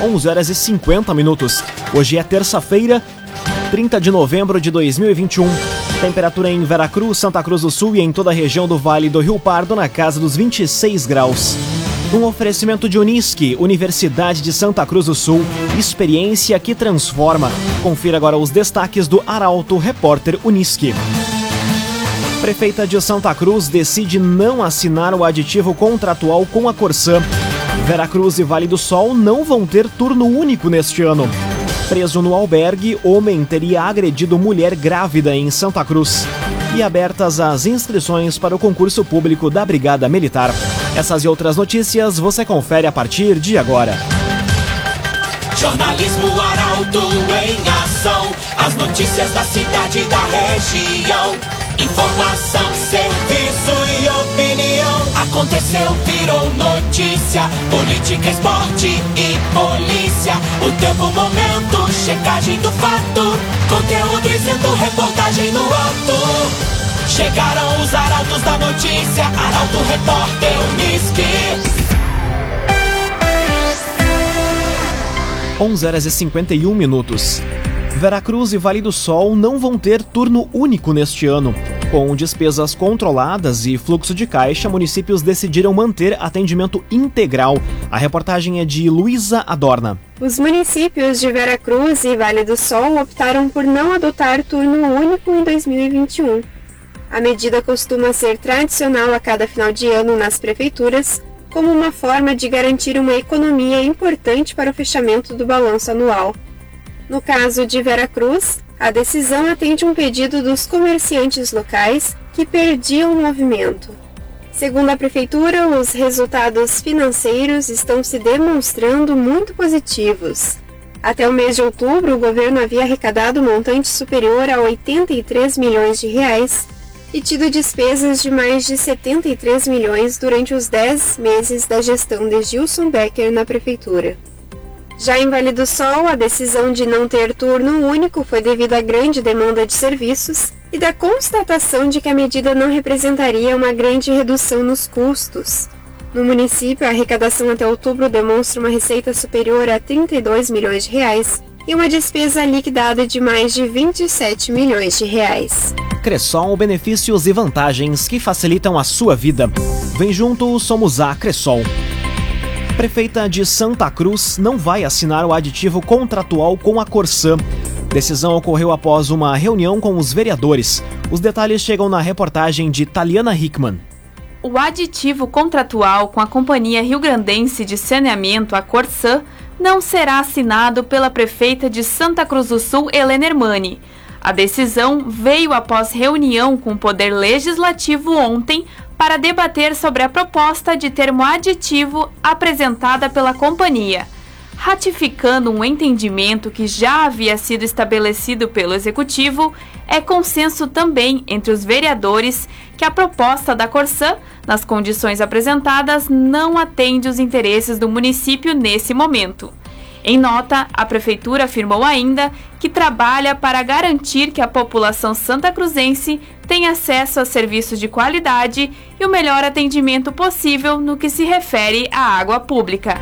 11 horas e 50 minutos. Hoje é terça-feira, 30 de novembro de 2021. Temperatura em Veracruz, Santa Cruz do Sul e em toda a região do Vale do Rio Pardo na casa dos 26 graus. Um oferecimento de Unisque, Universidade de Santa Cruz do Sul, experiência que transforma. Confira agora os destaques do Arauto Repórter Unisque. Prefeita de Santa Cruz decide não assinar o aditivo contratual com a Corsã. Veracruz e Vale do Sol não vão ter turno único neste ano. Preso no albergue, homem teria agredido mulher grávida em Santa Cruz. E abertas as inscrições para o concurso público da Brigada Militar. Essas e outras notícias você confere a partir de agora. Jornalismo Arauto em ação. As notícias da cidade e da região. Informação, serviço e opinião. Aconteceu, virou notícia. Política, esporte e polícia. O tempo, momento, checagem do fato. Conteúdo dizendo, reportagem no ato. Chegaram os arautos da notícia. Arauto, repórter, Unisque. 11 horas e 51 minutos. Veracruz e Vale do Sol não vão ter turno único neste ano. Com despesas controladas e fluxo de caixa, municípios decidiram manter atendimento integral. A reportagem é de Luísa Adorna. Os municípios de Veracruz e Vale do Sol optaram por não adotar turno único em 2021. A medida costuma ser tradicional a cada final de ano nas prefeituras, como uma forma de garantir uma economia importante para o fechamento do balanço anual. No caso de Veracruz, a decisão atende um pedido dos comerciantes locais que perdiam o movimento. Segundo a Prefeitura, os resultados financeiros estão se demonstrando muito positivos. Até o mês de outubro, o governo havia arrecadado um montante superior a 83 milhões de reais e tido despesas de mais de 73 milhões durante os 10 meses da gestão de Gilson Becker na Prefeitura. Já em Vale do Sol, a decisão de não ter turno único foi devido à grande demanda de serviços e da constatação de que a medida não representaria uma grande redução nos custos. No município, a arrecadação até outubro demonstra uma receita superior a 32 milhões de reais e uma despesa liquidada de mais de 27 milhões de reais. Cressol, benefícios e vantagens que facilitam a sua vida. Vem junto, somos a Cressol prefeita de Santa Cruz não vai assinar o aditivo contratual com a Corsã. Decisão ocorreu após uma reunião com os vereadores. Os detalhes chegam na reportagem de Taliana Hickman. O aditivo contratual com a Companhia Rio Grandense de Saneamento, a Corsã, não será assinado pela prefeita de Santa Cruz do Sul, Helena Hermani. A decisão veio após reunião com o Poder Legislativo ontem para debater sobre a proposta de termo aditivo apresentada pela companhia, ratificando um entendimento que já havia sido estabelecido pelo Executivo. É consenso também entre os vereadores que a proposta da Corsã, nas condições apresentadas, não atende os interesses do município nesse momento. Em nota, a Prefeitura afirmou ainda que trabalha para garantir que a população santacruzense tenha acesso a serviços de qualidade e o melhor atendimento possível no que se refere à água pública.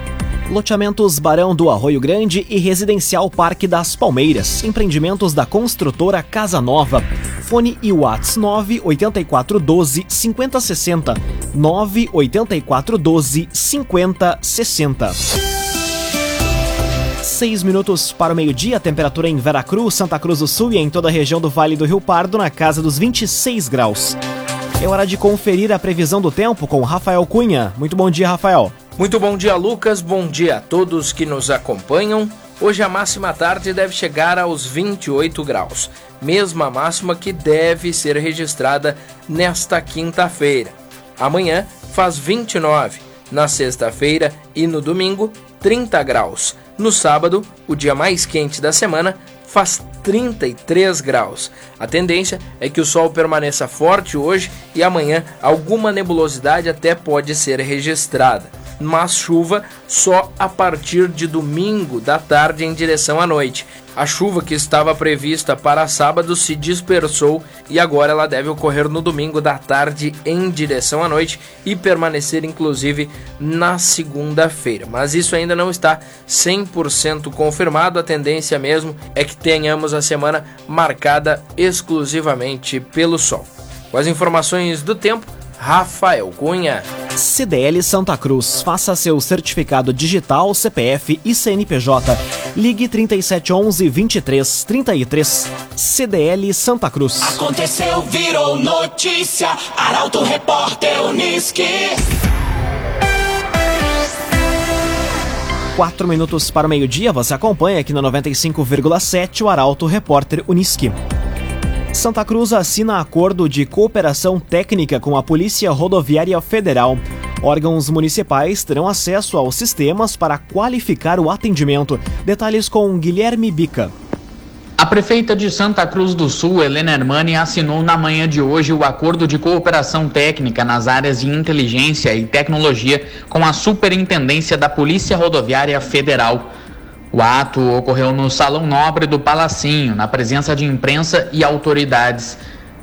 Loteamentos Barão do Arroio Grande e Residencial Parque das Palmeiras. Empreendimentos da construtora Casa Nova. Fone e Whats 98412 5060. 98412 5060. 6 minutos para o meio-dia, temperatura em Veracruz, Santa Cruz do Sul e em toda a região do Vale do Rio Pardo na casa dos 26 graus. É hora de conferir a previsão do tempo com Rafael Cunha. Muito bom dia, Rafael. Muito bom dia, Lucas. Bom dia a todos que nos acompanham. Hoje a máxima tarde deve chegar aos 28 graus, mesma máxima que deve ser registrada nesta quinta-feira. Amanhã faz 29, na sexta-feira e no domingo 30 graus. No sábado, o dia mais quente da semana, faz 33 graus. A tendência é que o sol permaneça forte hoje e amanhã alguma nebulosidade até pode ser registrada. mas chuva só a partir de domingo da tarde em direção à noite. A chuva que estava prevista para sábado se dispersou e agora ela deve ocorrer no domingo da tarde em direção à noite e permanecer inclusive na segunda-feira. Mas isso ainda não está 100% confirmado, a tendência mesmo é que tenhamos a semana marcada exclusivamente pelo sol. Com as informações do tempo, Rafael Cunha. CDL Santa Cruz. Faça seu certificado digital, CPF e CNPJ. Ligue 3711 2333. CDL Santa Cruz. Aconteceu, virou notícia. Arauto Repórter Uniski. Quatro minutos para o meio-dia, você acompanha aqui na 95,7 o Arauto Repórter Uniski. Santa Cruz assina acordo de cooperação técnica com a Polícia Rodoviária Federal. Órgãos municipais terão acesso aos sistemas para qualificar o atendimento. Detalhes com Guilherme Bica. A prefeita de Santa Cruz do Sul, Helena Hermani, assinou na manhã de hoje o acordo de cooperação técnica nas áreas de inteligência e tecnologia com a Superintendência da Polícia Rodoviária Federal. O ato ocorreu no Salão Nobre do Palacinho, na presença de imprensa e autoridades.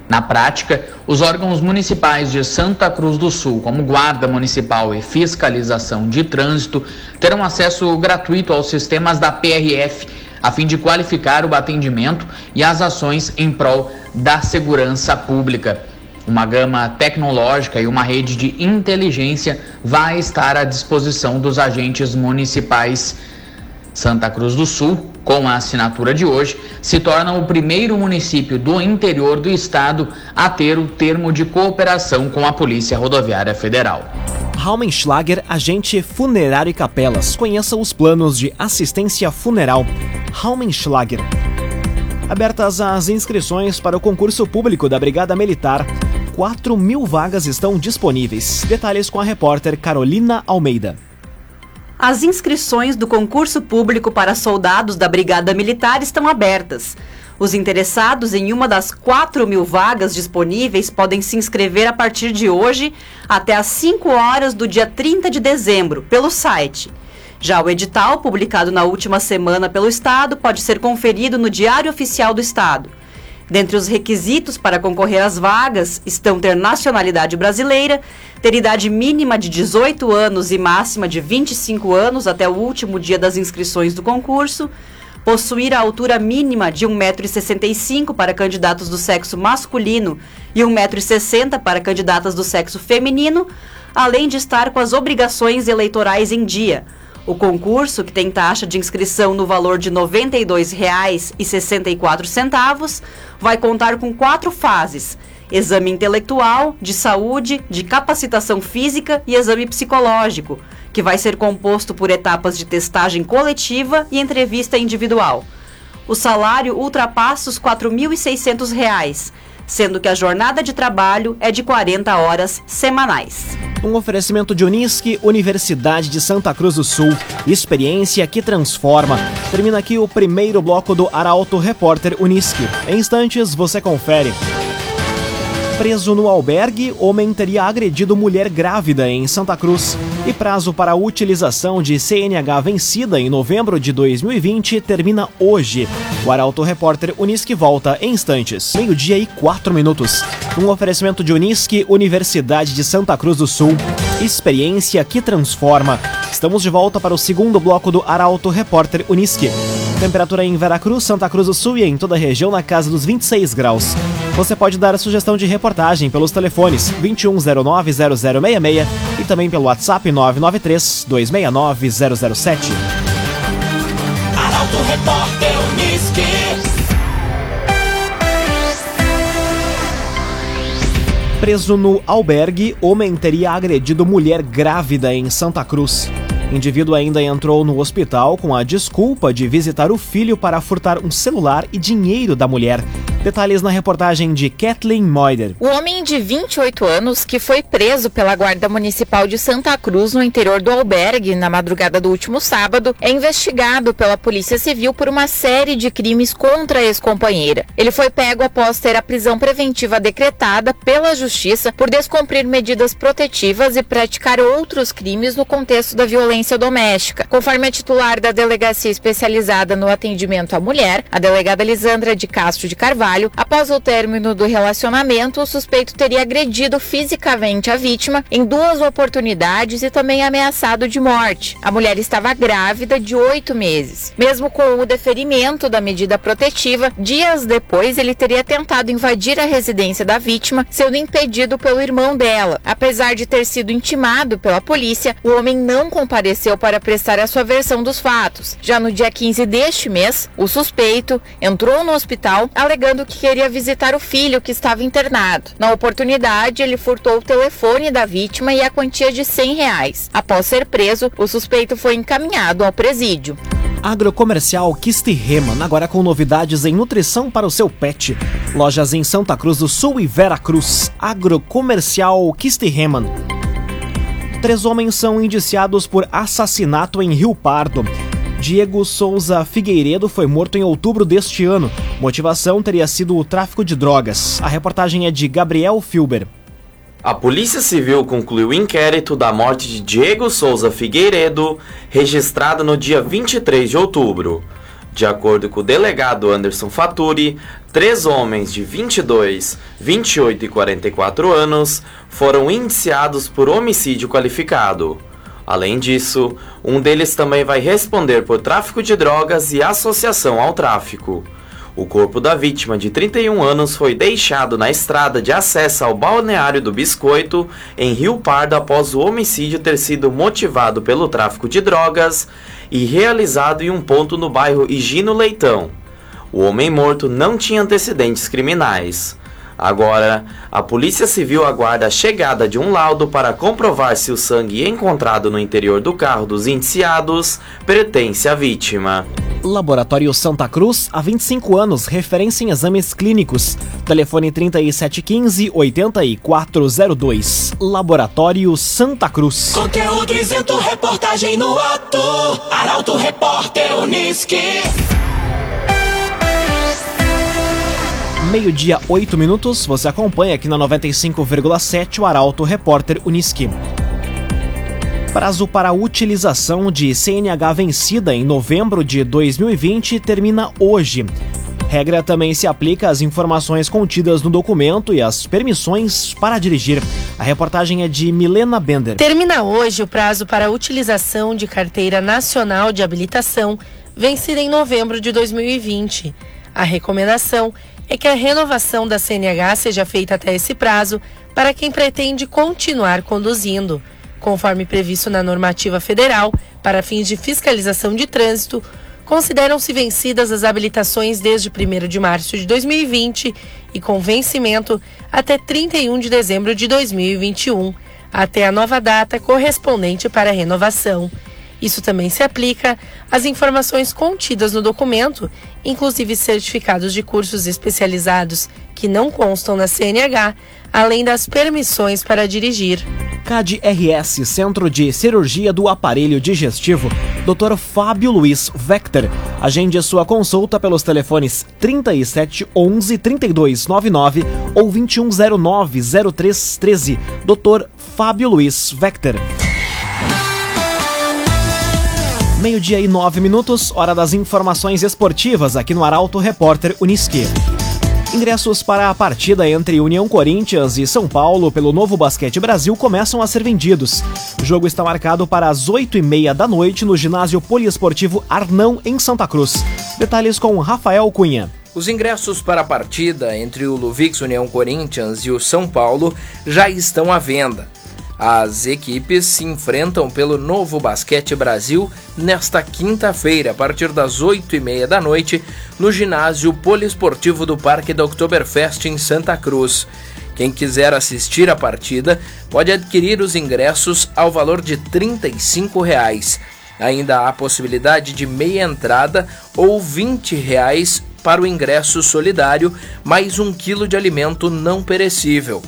Na prática, os órgãos municipais de Santa Cruz do Sul, como Guarda Municipal e Fiscalização de Trânsito, terão acesso gratuito aos sistemas da PRF, a fim de qualificar o atendimento e as ações em prol da segurança pública. Uma gama tecnológica e uma rede de inteligência vai estar à disposição dos agentes municipais. Santa Cruz do Sul, com a assinatura de hoje, se torna o primeiro município do interior do estado a ter o termo de cooperação com a Polícia Rodoviária Federal. Raumenschlager, agente funerário e capelas. Conheça os planos de assistência funeral. Raumenschlager. Abertas as inscrições para o concurso público da Brigada Militar. 4 mil vagas estão disponíveis. Detalhes com a repórter Carolina Almeida. As inscrições do concurso público para soldados da Brigada Militar estão abertas. Os interessados em uma das 4 mil vagas disponíveis podem se inscrever a partir de hoje até às 5 horas do dia 30 de dezembro, pelo site. Já o edital, publicado na última semana pelo Estado, pode ser conferido no Diário Oficial do Estado. Dentre os requisitos para concorrer às vagas estão ter nacionalidade brasileira, ter idade mínima de 18 anos e máxima de 25 anos até o último dia das inscrições do concurso, possuir a altura mínima de 1,65m para candidatos do sexo masculino e 1,60m para candidatas do sexo feminino, além de estar com as obrigações eleitorais em dia o concurso, que tem taxa de inscrição no valor de R$ 92,64, vai contar com quatro fases: exame intelectual, de saúde, de capacitação física e exame psicológico, que vai ser composto por etapas de testagem coletiva e entrevista individual. O salário ultrapassa os R$ 4.600 sendo que a jornada de trabalho é de 40 horas semanais. Um oferecimento de Unisque, Universidade de Santa Cruz do Sul. Experiência que transforma. Termina aqui o primeiro bloco do Arauto Repórter Unisque. Em instantes você confere. Preso no albergue, homem teria agredido mulher grávida em Santa Cruz. E prazo para utilização de CNH vencida em novembro de 2020 termina hoje. O Arauto Repórter Unisque volta em instantes. Meio-dia e quatro minutos. Um oferecimento de Unisque, Universidade de Santa Cruz do Sul. Experiência que transforma. Estamos de volta para o segundo bloco do Arauto Repórter Unisque. Temperatura em Veracruz, Santa Cruz do Sul e em toda a região na casa dos 26 graus. Você pode dar a sugestão de reportagem pelos telefones 2109-0066 e também pelo WhatsApp 993-269-007. Arauto Repórter Unisque. Preso no albergue, homem teria agredido mulher grávida em Santa Cruz. Indivíduo ainda entrou no hospital com a desculpa de visitar o filho para furtar um celular e dinheiro da mulher. Detalhes na reportagem de Kathleen Moider. O homem de 28 anos, que foi preso pela Guarda Municipal de Santa Cruz no interior do albergue na madrugada do último sábado, é investigado pela Polícia Civil por uma série de crimes contra a ex-companheira. Ele foi pego após ter a prisão preventiva decretada pela Justiça por descumprir medidas protetivas e praticar outros crimes no contexto da violência doméstica. Conforme a titular da Delegacia Especializada no Atendimento à Mulher, a delegada Lisandra de Castro de Carvalho, trabalho, após o término do relacionamento, o suspeito teria agredido fisicamente a vítima em duas oportunidades e também ameaçado de morte. A mulher estava grávida de oito meses. Mesmo com o deferimento da medida protetiva, dias depois ele teria tentado invadir a residência da vítima, sendo impedido pelo irmão dela. Apesar de ter sido intimado pela polícia, o homem não compareceu para prestar a sua versão dos fatos. Já no dia 15 deste mês, o suspeito entrou no hospital alegando que queria visitar o filho que estava internado. Na oportunidade, ele furtou o telefone da vítima e a quantia de 100 reais. Após ser preso, o suspeito foi encaminhado ao presídio. Agrocomercial Kistiheman, agora com novidades em nutrição para o seu pet. Lojas em Santa Cruz do Sul e Vera Cruz. Agrocomercial Kistiheman. Três homens são indiciados por assassinato em Rio Pardo. Diego Souza Figueiredo foi morto em outubro deste ano. Motivação teria sido o tráfico de drogas. A reportagem é de Gabriel Filber. A Polícia Civil concluiu o inquérito da morte de Diego Souza Figueiredo, registrado no dia 23 de outubro. De acordo com o delegado Anderson Faturi, três homens de 22, 28 e 44 anos foram indiciados por homicídio qualificado. Além disso, um deles também vai responder por tráfico de drogas e associação ao tráfico. O corpo da vítima, de 31 anos, foi deixado na estrada de acesso ao balneário do Biscoito, em Rio Pardo, após o homicídio ter sido motivado pelo tráfico de drogas e realizado em um ponto no bairro Higino Leitão. O homem morto não tinha antecedentes criminais. Agora, a Polícia Civil aguarda a chegada de um laudo para comprovar se o sangue encontrado no interior do carro dos indiciados pertence à vítima. Laboratório Santa Cruz, há 25 anos, referência em exames clínicos. Telefone 3715-8402. Laboratório Santa Cruz. Conteúdo isento, reportagem no ato. Arauto Repórter Uniski. Meio-dia, 8 minutos. Você acompanha aqui na 95,7 o Arauto Repórter Uniski. Prazo para a utilização de CNH vencida em novembro de 2020 termina hoje. Regra também se aplica às informações contidas no documento e às permissões para dirigir. A reportagem é de Milena Bender. Termina hoje o prazo para a utilização de carteira nacional de habilitação vencida em novembro de 2020. A recomendação é que a renovação da CNH seja feita até esse prazo para quem pretende continuar conduzindo. Conforme previsto na normativa federal, para fins de fiscalização de trânsito, consideram-se vencidas as habilitações desde 1 de março de 2020 e com vencimento até 31 de dezembro de 2021, até a nova data correspondente para a renovação. Isso também se aplica às informações contidas no documento, inclusive certificados de cursos especializados que não constam na CNH, além das permissões para dirigir. CAD-RS, Centro de Cirurgia do Aparelho Digestivo, Dr. Fábio Luiz Vector. Agende sua consulta pelos telefones 37 11 32 99 ou 2109 0313. Dr. Fábio Luiz Vector. Meio-dia e nove minutos, hora das informações esportivas aqui no Arauto Repórter Uniski. Ingressos para a partida entre União Corinthians e São Paulo pelo Novo Basquete Brasil começam a ser vendidos. O jogo está marcado para as oito e meia da noite no ginásio poliesportivo Arnão, em Santa Cruz. Detalhes com Rafael Cunha. Os ingressos para a partida entre o Luvix União Corinthians e o São Paulo já estão à venda. As equipes se enfrentam pelo Novo Basquete Brasil nesta quinta-feira, a partir das 8h30 da noite, no ginásio poliesportivo do Parque da Oktoberfest em Santa Cruz. Quem quiser assistir a partida pode adquirir os ingressos ao valor de 35 reais. Ainda há possibilidade de meia entrada ou 20 reais para o ingresso solidário, mais um quilo de alimento não perecível,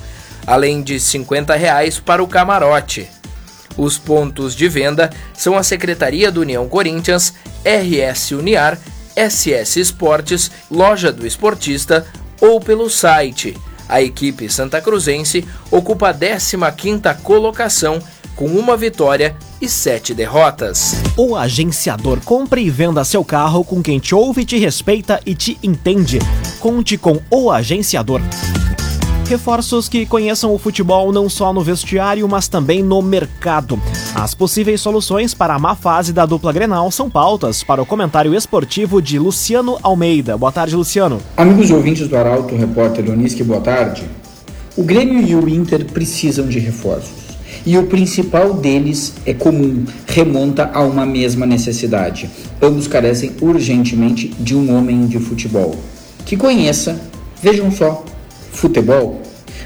além de 50 reais para o camarote. Os pontos de venda são a Secretaria do União Corinthians, RS Uniar, SS Esportes, Loja do Esportista ou pelo site. A equipe santa cruzense ocupa a 15ª colocação com uma vitória e sete derrotas. O agenciador compre e venda seu carro com quem te ouve, te respeita e te entende. Conte com o agenciador. Reforços que conheçam o futebol não só no vestiário, mas também no mercado. As possíveis soluções para a má fase da dupla Grenal são pautas para o comentário esportivo de Luciano Almeida. Boa tarde, Luciano. Amigos ouvintes do Arauto, repórter Unisque, boa tarde. O Grêmio e o Inter precisam de reforços. E o principal deles é comum, remonta a uma mesma necessidade. Ambos carecem urgentemente de um homem de futebol que conheça, vejam só, futebol,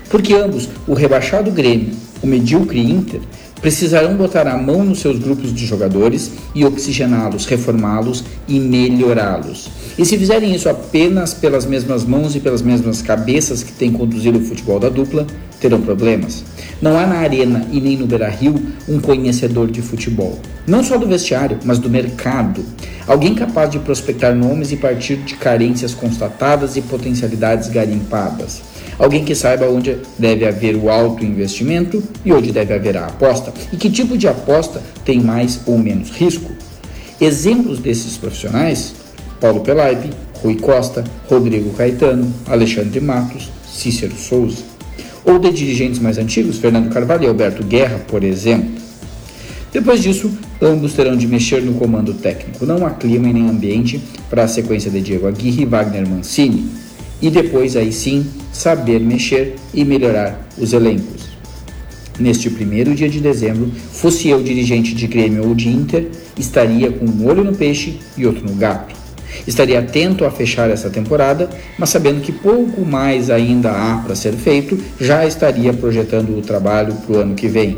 porque ambos, o rebaixado Grêmio, o medíocre Inter, precisarão botar a mão nos seus grupos de jogadores e oxigená-los, reformá-los e melhorá-los. E se fizerem isso apenas pelas mesmas mãos e pelas mesmas cabeças que têm conduzido o futebol da dupla, terão problemas. Não há na arena e nem no Beira-Rio um conhecedor de futebol, não só do vestiário, mas do mercado. Alguém capaz de prospectar nomes e partir de carências constatadas e potencialidades garimpadas. Alguém que saiba onde deve haver o alto investimento e onde deve haver a aposta. E que tipo de aposta tem mais ou menos risco. Exemplos desses profissionais: Paulo Pelaipe, Rui Costa, Rodrigo Caetano, Alexandre Matos, Cícero Souza. Ou de dirigentes mais antigos, Fernando Carvalho e Alberto Guerra, por exemplo. Depois disso, ambos terão de mexer no comando técnico. Não há clima e nem ambiente para a sequência de Diego Aguirre e Wagner Mancini e depois aí sim saber mexer e melhorar os elencos. Neste primeiro dia de dezembro, fosse eu dirigente de Grêmio ou de Inter, estaria com um olho no peixe e outro no gato. Estaria atento a fechar essa temporada, mas sabendo que pouco mais ainda há para ser feito, já estaria projetando o trabalho para o ano que vem.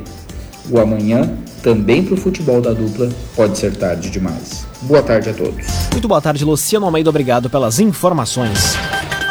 O amanhã, também para o futebol da dupla, pode ser tarde demais. Boa tarde a todos. Muito boa tarde, Luciano Almeida. Obrigado pelas informações.